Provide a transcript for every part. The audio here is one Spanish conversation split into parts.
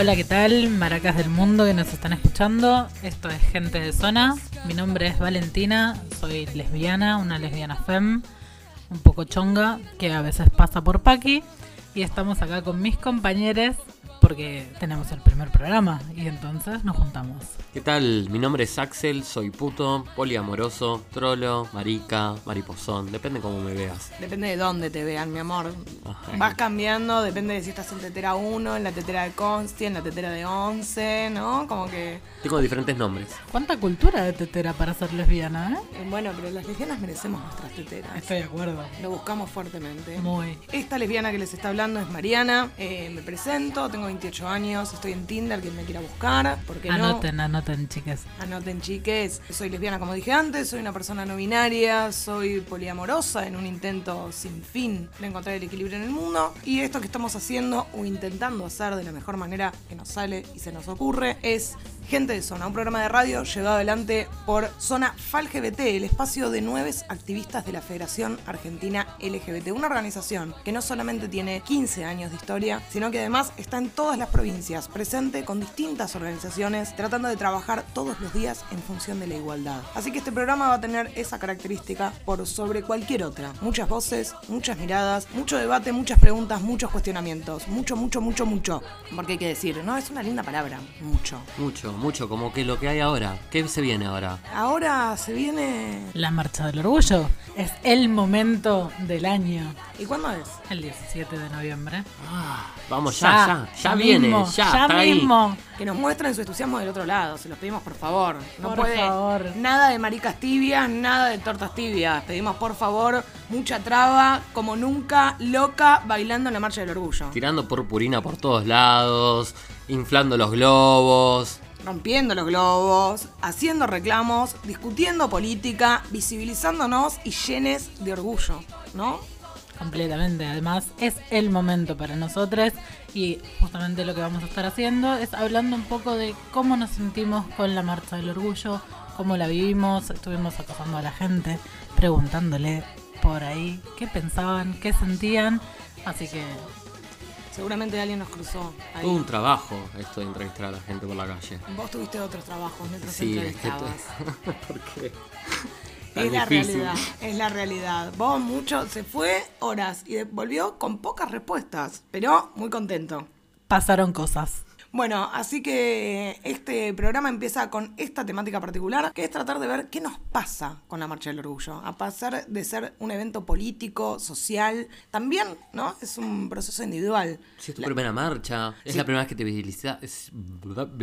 Hola, ¿qué tal? Maracas del mundo que nos están escuchando. Esto es Gente de Zona. Mi nombre es Valentina, soy lesbiana, una lesbiana fem, un poco chonga, que a veces pasa por Paqui. Y estamos acá con mis compañeros porque tenemos el primer programa y entonces nos juntamos. ¿Qué tal? Mi nombre es Axel, soy puto, poliamoroso, trolo, marica, mariposón, depende cómo me veas. Depende de dónde te vean, mi amor. Ajá. Vas cambiando, depende de si estás en tetera 1, en la tetera de Consti, en la tetera de 11, ¿no? Como que... Tengo diferentes nombres. ¿Cuánta cultura de tetera para ser lesbiana, eh? eh, Bueno, pero las lesbianas merecemos nuestras teteras. Estoy de acuerdo. Lo buscamos fuertemente. Muy. Esta lesbiana que les está hablando es Mariana. Eh, me presento, tengo 28 años, estoy en Tinder, quien me quiera buscar. ¿Por qué no? Anoten, anoten, chicas. Anoten chiques, soy lesbiana como dije antes, soy una persona no binaria, soy poliamorosa en un intento sin fin de encontrar el equilibrio en el mundo y esto que estamos haciendo o intentando hacer de la mejor manera que nos sale y se nos ocurre es Gente de Zona, un programa de radio llevado adelante por Zona FalGBT, el espacio de nueve activistas de la Federación Argentina LGBT, una organización que no solamente tiene 15 años de historia, sino que además está en todas las provincias, presente con distintas organizaciones, tratando de trabajar todos los días en función de la igualdad. Así que este programa va a tener esa característica por sobre cualquier otra. Muchas voces, muchas miradas, mucho debate, muchas preguntas, muchos cuestionamientos. Mucho, mucho, mucho, mucho. Porque hay que decir, no, es una linda palabra, mucho. Mucho, mucho, como que lo que hay ahora. ¿Qué se viene ahora? Ahora se viene... La marcha del orgullo es el momento del año. ¿Y cuándo es? El 17 de noviembre. Ah, vamos, ya, ya, ya, viene, mismo, ya, ya está ahí. mismo. Que nos muestren su entusiasmo del otro lado, se los pedimos por favor. No Por puede favor. nada de maricas tibias, nada de tortas tibias. Pedimos por favor mucha traba, como nunca, loca, bailando en la marcha del orgullo. Tirando purpurina por todos lados, inflando los globos. Rompiendo los globos, haciendo reclamos, discutiendo política, visibilizándonos y llenes de orgullo, ¿no? Completamente. Además, es el momento para nosotros y justamente lo que vamos a estar haciendo es hablando un poco de cómo nos sentimos con la marcha del orgullo, cómo la vivimos. Estuvimos acosando a la gente, preguntándole por ahí qué pensaban, qué sentían. Así que Seguramente alguien nos cruzó ahí. Todo un trabajo esto de entrevistar a la gente por la calle. Vos tuviste otros trabajos mientras Sí, es que entrevistabas. ¿Por qué? Tan Es la difícil. realidad, es la realidad. Vos mucho, se fue horas y volvió con pocas respuestas, pero muy contento. pasaron cosas. Bueno, así que este programa empieza con esta temática particular, que es tratar de ver qué nos pasa con la Marcha del Orgullo. A pasar de ser un evento político, social, también, ¿no? Es un proceso individual. Si es tu primera marcha, es la primera vez que te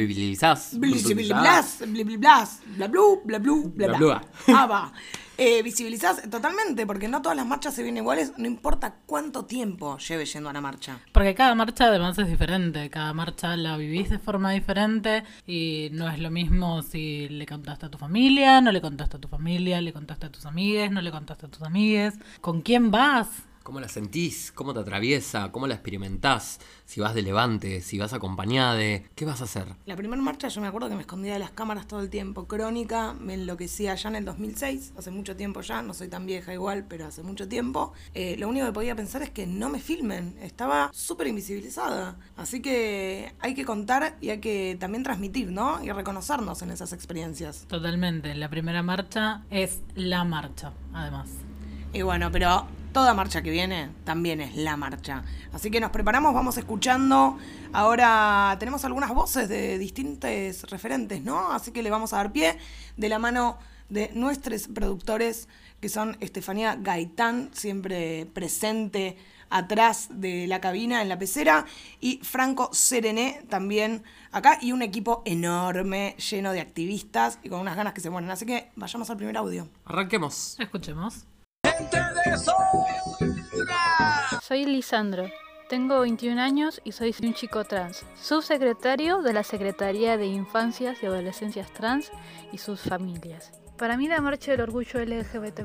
Visibilizás. Blas, bla, bla, bla, bla, bla, Bla, bla. bla. Ah. Eh, visibilizás totalmente, porque no todas las marchas se ven iguales, no importa cuánto tiempo lleve yendo a la marcha. Porque cada marcha además es diferente, cada marcha la vivís de forma diferente y no es lo mismo si le contaste a tu familia, no le contaste a tu familia, le contaste a tus amigues, no le contaste a tus amigues, con quién vas. ¿Cómo la sentís? ¿Cómo te atraviesa? ¿Cómo la experimentás? Si vas de levante, si vas acompañada, ¿qué vas a hacer? La primera marcha yo me acuerdo que me escondía de las cámaras todo el tiempo. Crónica, me enloquecía ya en el 2006, hace mucho tiempo ya, no soy tan vieja igual, pero hace mucho tiempo. Eh, lo único que podía pensar es que no me filmen, estaba súper invisibilizada. Así que hay que contar y hay que también transmitir, ¿no? Y reconocernos en esas experiencias. Totalmente, la primera marcha es la marcha, además. Y bueno, pero toda marcha que viene también es la marcha. Así que nos preparamos, vamos escuchando. Ahora tenemos algunas voces de distintos referentes, ¿no? Así que le vamos a dar pie de la mano de nuestros productores, que son Estefanía Gaitán, siempre presente atrás de la cabina en la pecera, y Franco Serené también acá, y un equipo enorme, lleno de activistas y con unas ganas que se mueren. Así que vayamos al primer audio. Arranquemos. Escuchemos. Soy Lisandro. Tengo 21 años y soy un chico trans, subsecretario de la Secretaría de Infancias y Adolescencias Trans y sus familias. Para mí la Marcha del Orgullo LGBT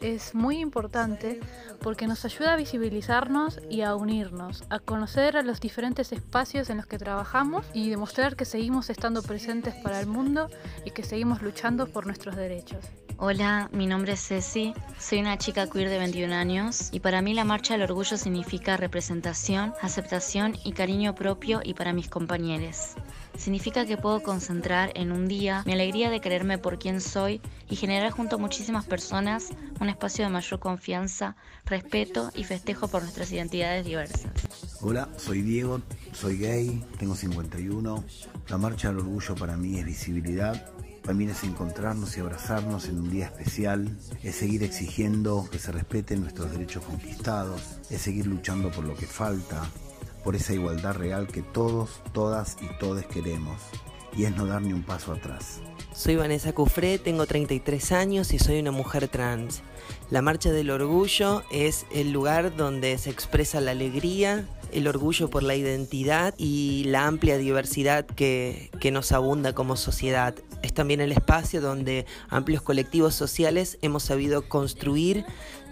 es muy importante porque nos ayuda a visibilizarnos y a unirnos, a conocer los diferentes espacios en los que trabajamos y demostrar que seguimos estando presentes para el mundo y que seguimos luchando por nuestros derechos. Hola, mi nombre es Ceci, soy una chica queer de 21 años y para mí la marcha del orgullo significa representación, aceptación y cariño propio y para mis compañeros. Significa que puedo concentrar en un día mi alegría de creerme por quien soy y generar junto a muchísimas personas un espacio de mayor confianza, respeto y festejo por nuestras identidades diversas. Hola, soy Diego, soy gay, tengo 51. La marcha del orgullo para mí es visibilidad, también es encontrarnos y abrazarnos en un día especial, es seguir exigiendo que se respeten nuestros derechos conquistados, es seguir luchando por lo que falta, por esa igualdad real que todos, todas y todes queremos, y es no dar ni un paso atrás. Soy Vanessa Cufré, tengo 33 años y soy una mujer trans. La Marcha del Orgullo es el lugar donde se expresa la alegría, el orgullo por la identidad y la amplia diversidad que, que nos abunda como sociedad. Es también el espacio donde amplios colectivos sociales hemos sabido construir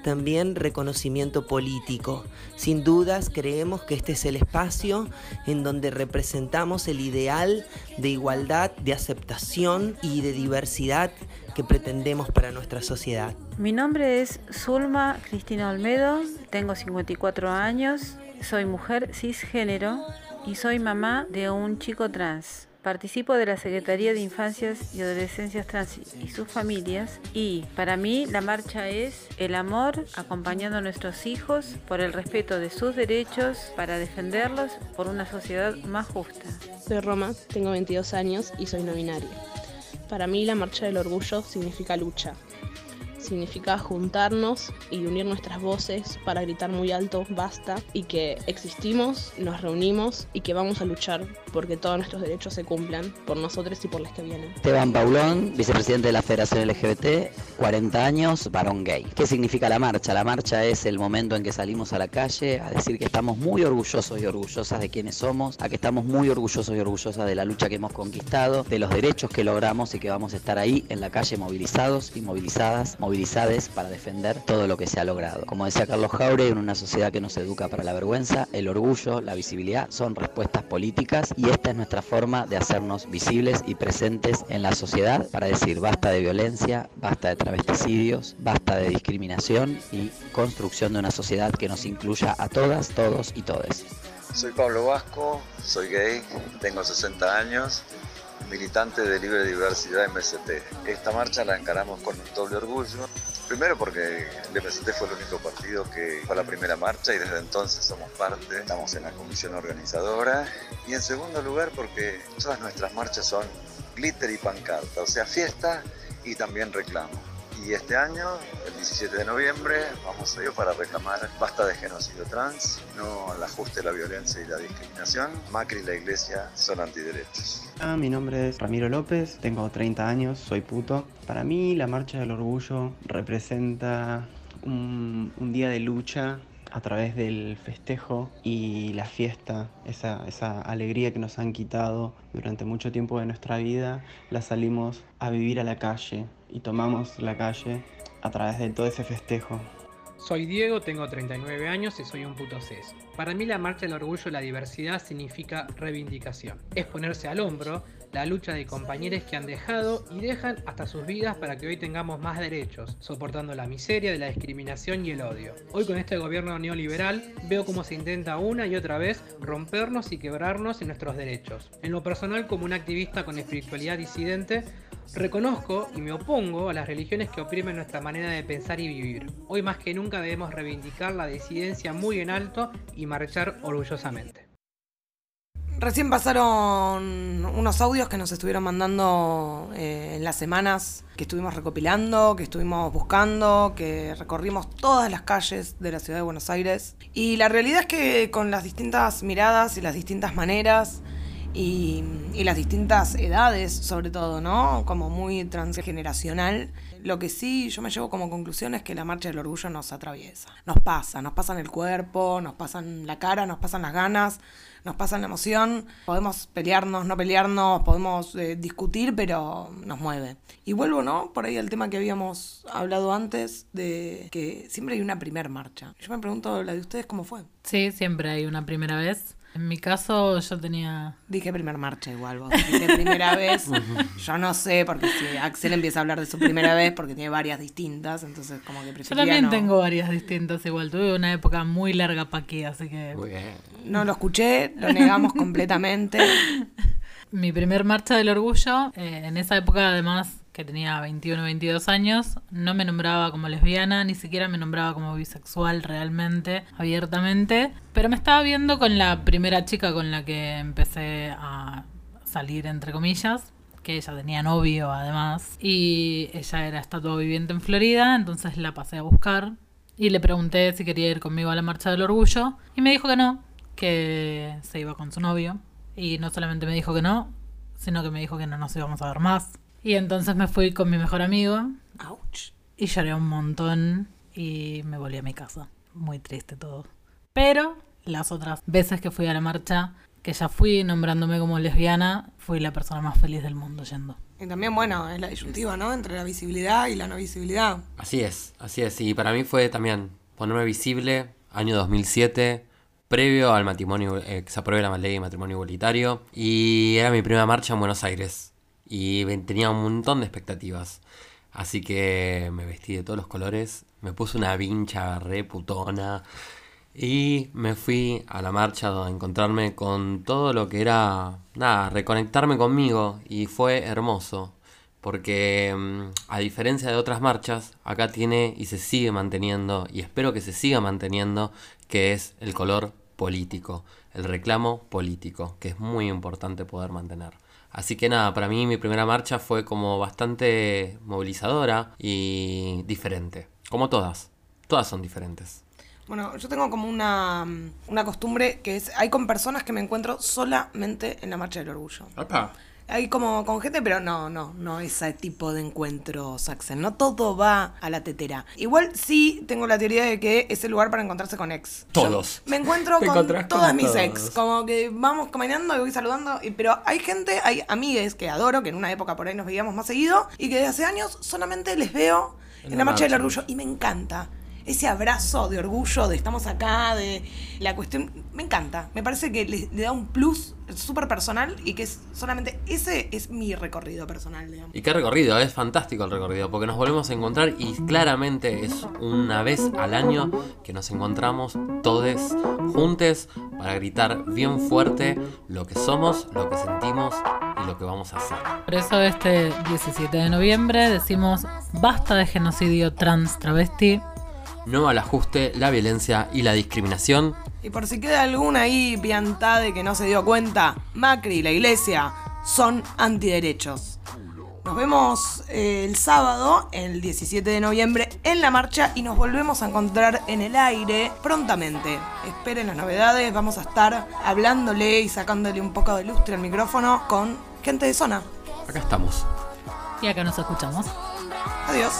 también reconocimiento político. Sin dudas creemos que este es el espacio en donde representamos el ideal de igualdad, de aceptación y de diversidad que pretendemos para nuestra sociedad. Mi nombre es Zulma Cristina Olmedo, tengo 54 años, soy mujer cisgénero y soy mamá de un chico trans. Participo de la Secretaría de Infancias y Adolescencias Trans y sus familias y para mí la marcha es el amor acompañando a nuestros hijos por el respeto de sus derechos para defenderlos por una sociedad más justa. Soy Roma, tengo 22 años y soy no binaria. Para mí la marcha del orgullo significa lucha, significa juntarnos y unir nuestras voces para gritar muy alto basta y que existimos, nos reunimos y que vamos a luchar porque todos nuestros derechos se cumplan por nosotros y por las que vienen. Esteban Paulón, vicepresidente de la Federación LGBT, 40 años, varón gay. ¿Qué significa la marcha? La marcha es el momento en que salimos a la calle a decir que estamos muy orgullosos y orgullosas de quienes somos, a que estamos muy orgullosos y orgullosas de la lucha que hemos conquistado, de los derechos que logramos y que vamos a estar ahí en la calle movilizados y movilizadas, movilizadas para defender todo lo que se ha logrado. Como decía Carlos Jaure, en una sociedad que nos educa para la vergüenza, el orgullo, la visibilidad son respuestas políticas y esta es nuestra forma de hacernos visibles y presentes en la sociedad para decir basta de violencia, basta de travesticidios, basta de discriminación y construcción de una sociedad que nos incluya a todas, todos y todes. Soy Pablo Vasco, soy gay, tengo 60 años militante de Libre Diversidad MST. Esta marcha la encaramos con un doble orgullo. Primero porque el MST fue el único partido que fue la primera marcha y desde entonces somos parte, estamos en la comisión organizadora. Y en segundo lugar porque todas nuestras marchas son glitter y pancarta, o sea, fiesta y también reclamo. Y este año, el 17 de noviembre, vamos a ir para reclamar basta de genocidio trans, no al ajuste de la violencia y la discriminación. Macri y la iglesia son antiderechos. Ah, mi nombre es Ramiro López, tengo 30 años, soy puto. Para mí la Marcha del Orgullo representa un, un día de lucha a través del festejo y la fiesta, esa, esa, alegría que nos han quitado durante mucho tiempo de nuestra vida, la salimos a vivir a la calle y tomamos la calle a través de todo ese festejo. Soy Diego, tengo 39 años y soy un puto. Para mí la marcha del orgullo y la diversidad significa reivindicación. Es ponerse al hombro la lucha de compañeros que han dejado y dejan hasta sus vidas para que hoy tengamos más derechos, soportando la miseria de la discriminación y el odio. Hoy con este gobierno neoliberal veo cómo se intenta una y otra vez rompernos y quebrarnos en nuestros derechos. En lo personal como un activista con espiritualidad disidente, Reconozco y me opongo a las religiones que oprimen nuestra manera de pensar y vivir. Hoy más que nunca debemos reivindicar la disidencia muy en alto y marchar orgullosamente. Recién pasaron unos audios que nos estuvieron mandando eh, en las semanas que estuvimos recopilando, que estuvimos buscando, que recorrimos todas las calles de la ciudad de Buenos Aires. Y la realidad es que con las distintas miradas y las distintas maneras y, y, las distintas edades, sobre todo, ¿no? Como muy transgeneracional. Lo que sí yo me llevo como conclusión es que la marcha del orgullo nos atraviesa. Nos pasa, nos pasa en el cuerpo, nos pasa en la cara, nos pasan las ganas, nos pasa en la emoción. Podemos pelearnos, no pelearnos, podemos eh, discutir, pero nos mueve. Y vuelvo, ¿no? Por ahí al tema que habíamos hablado antes de que siempre hay una primer marcha. Yo me pregunto, ¿la de ustedes cómo fue? Sí, siempre hay una primera vez. En mi caso yo tenía... Dije primer marcha igual, vos dijiste primera vez. Yo no sé, porque si Axel empieza a hablar de su primera vez, porque tiene varias distintas, entonces como que Yo también no. tengo varias distintas igual. Tuve una época muy larga pa' aquí, así que... Muy bien. No lo escuché, lo negamos completamente. Mi primer marcha del orgullo, eh, en esa época además que tenía 21 22 años, no me nombraba como lesbiana, ni siquiera me nombraba como bisexual realmente, abiertamente, pero me estaba viendo con la primera chica con la que empecé a salir, entre comillas, que ella tenía novio además, y ella era estatua viviente en Florida, entonces la pasé a buscar y le pregunté si quería ir conmigo a la marcha del orgullo, y me dijo que no, que se iba con su novio. Y no solamente me dijo que no, sino que me dijo que no nos íbamos a ver más. Y entonces me fui con mi mejor amigo. Y lloré un montón y me volví a mi casa. Muy triste todo. Pero las otras veces que fui a la marcha, que ya fui nombrándome como lesbiana, fui la persona más feliz del mundo yendo. Y también, bueno, es la disyuntiva, ¿no? Entre la visibilidad y la no visibilidad. Así es, así es. Y para mí fue también ponerme visible, año 2007, previo al matrimonio, eh, que se apruebe la ley de matrimonio igualitario. Y era mi primera marcha en Buenos Aires. Y tenía un montón de expectativas. Así que me vestí de todos los colores, me puse una vincha re putona. Y me fui a la marcha a encontrarme con todo lo que era, nada, reconectarme conmigo. Y fue hermoso. Porque mm, a diferencia de otras marchas, acá tiene y se sigue manteniendo, y espero que se siga manteniendo, que es el color político, el reclamo político, que es muy importante poder mantener. Así que nada, para mí mi primera marcha fue como bastante movilizadora y diferente. Como todas, todas son diferentes. Bueno, yo tengo como una, una costumbre que es, hay con personas que me encuentro solamente en la Marcha del Orgullo. Hay como con gente, pero no, no, no ese tipo de encuentros, Axel. No todo va a la tetera. Igual sí tengo la teoría de que es el lugar para encontrarse con ex. Todos. Me encuentro con todas mis todos. ex. Como que vamos caminando y voy saludando. y- Pero hay gente, hay amigues que adoro, que en una época por ahí nos veíamos más seguido. Y que desde hace años solamente les veo en, la marcha del orgullo. Y me encanta. Ese abrazo de orgullo, de estamos acá, de la cuestión. Me encanta. Me parece que le, le da un plus súper personal y que es solamente. Ese es mi recorrido personal, digamos. Y qué recorrido, es fantástico el recorrido, porque nos volvemos a encontrar y claramente es una vez al año que nos encontramos todos juntos para gritar bien fuerte lo que somos, lo que sentimos y lo que vamos a hacer. Por eso este 17 de noviembre decimos basta de genocidio trans travesti. No al ajuste, la violencia y la discriminación. Y por si queda alguna ahí piantá de que no se dio cuenta, Macri y la iglesia son antiderechos. Nos vemos eh, el sábado, el 17 de noviembre, en la marcha y nos volvemos a encontrar en el aire prontamente. Esperen las novedades, vamos a estar hablándole y sacándole un poco de lustre al micrófono con gente de zona. Acá estamos. Y acá nos escuchamos. Adiós.